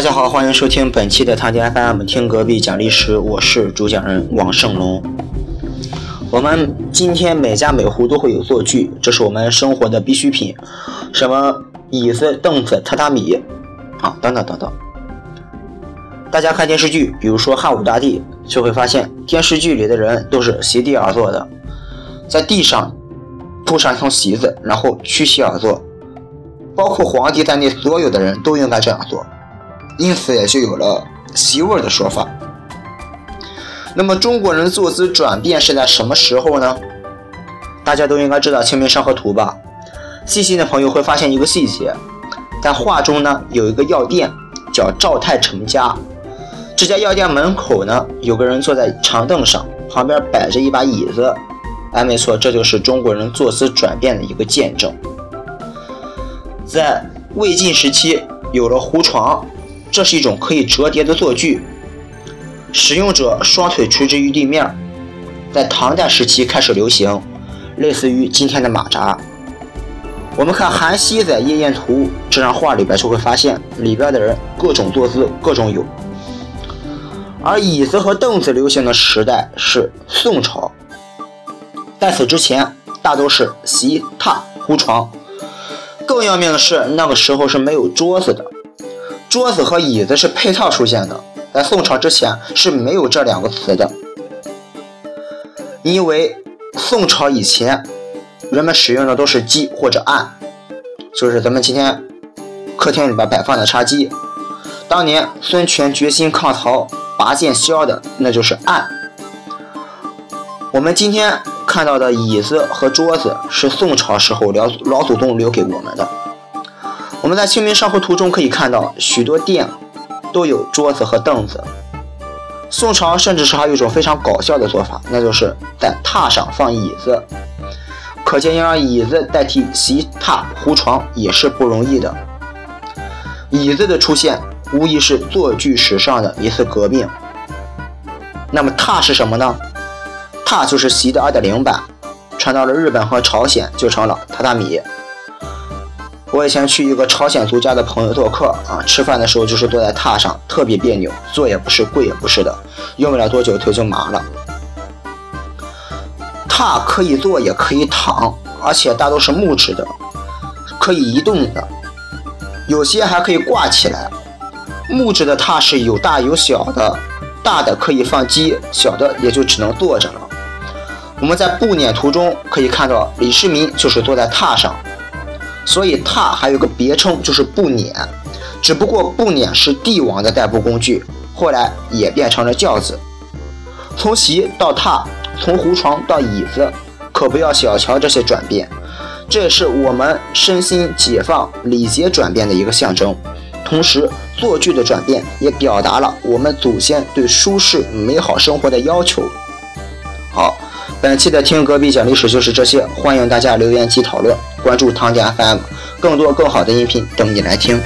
大家好，欢迎收听本期的唐迪 FM，听隔壁讲历史，我是主讲人王胜龙。我们今天每家每户都会有坐具，这是我们生活的必需品，什么椅子、凳子、榻榻米啊，等等等等。大家看电视剧，比如说汉武大帝，就会发现电视剧里的人都是席地而坐的，在地上铺上一层席子，然后屈膝而坐，包括皇帝在内，所有的人都应该这样做。因此也就有了席位的说法。那么中国人坐姿转变是在什么时候呢？大家都应该知道《清明上河图》吧？细心的朋友会发现一个细节，在画中呢有一个药店叫赵太成家，这家药店门口呢有个人坐在长凳上，旁边摆着一把椅子。哎，没错，这就是中国人坐姿转变的一个见证。在魏晋时期有了胡床。这是一种可以折叠的坐具，使用者双腿垂直于地面，在唐代时期开始流行，类似于今天的马扎。我们看韩熙载夜宴图这张画里边，就会发现里边的人各种坐姿各种有。而椅子和凳子流行的时代是宋朝，在此之前大都是席榻胡床。更要命的是，那个时候是没有桌子的。桌子和椅子是配套出现的，在宋朝之前是没有这两个词的，因为宋朝以前人们使用的都是机或者案，就是咱们今天客厅里边摆放的茶几。当年孙权决心抗曹拔剑削的那就是案。我们今天看到的椅子和桌子是宋朝时候老老祖宗留给我们的。我们在《清明上河图》中可以看到，许多店都有桌子和凳子。宋朝甚至是还有一种非常搞笑的做法，那就是在榻上放椅子。可见要让椅子代替席、榻、胡床也是不容易的。椅子的出现无疑是坐具史上的一次革命。那么榻是什么呢？榻就是席的二点零版，传到了日本和朝鲜就成了榻榻米。我以前去一个朝鲜族家的朋友做客啊，吃饭的时候就是坐在榻上，特别别扭，坐也不是，跪也不是的，用不了多久腿就麻了。榻可以坐也可以躺，而且大都是木质的，可以移动的，有些还可以挂起来。木质的榻是有大有小的，大的可以放鸡，小的也就只能坐着了。我们在步辇图中可以看到，李世民就是坐在榻上。所以榻还有个别称，就是步辇。只不过步辇是帝王的代步工具，后来也变成了轿子。从席到榻，从胡床到椅子，可不要小瞧这些转变。这也是我们身心解放、礼节转变的一个象征。同时，坐具的转变也表达了我们祖先对舒适美好生活的要求。好。本期的听隔壁讲历史就是这些，欢迎大家留言及讨论，关注汤家 FM，更多更好的音频等你来听。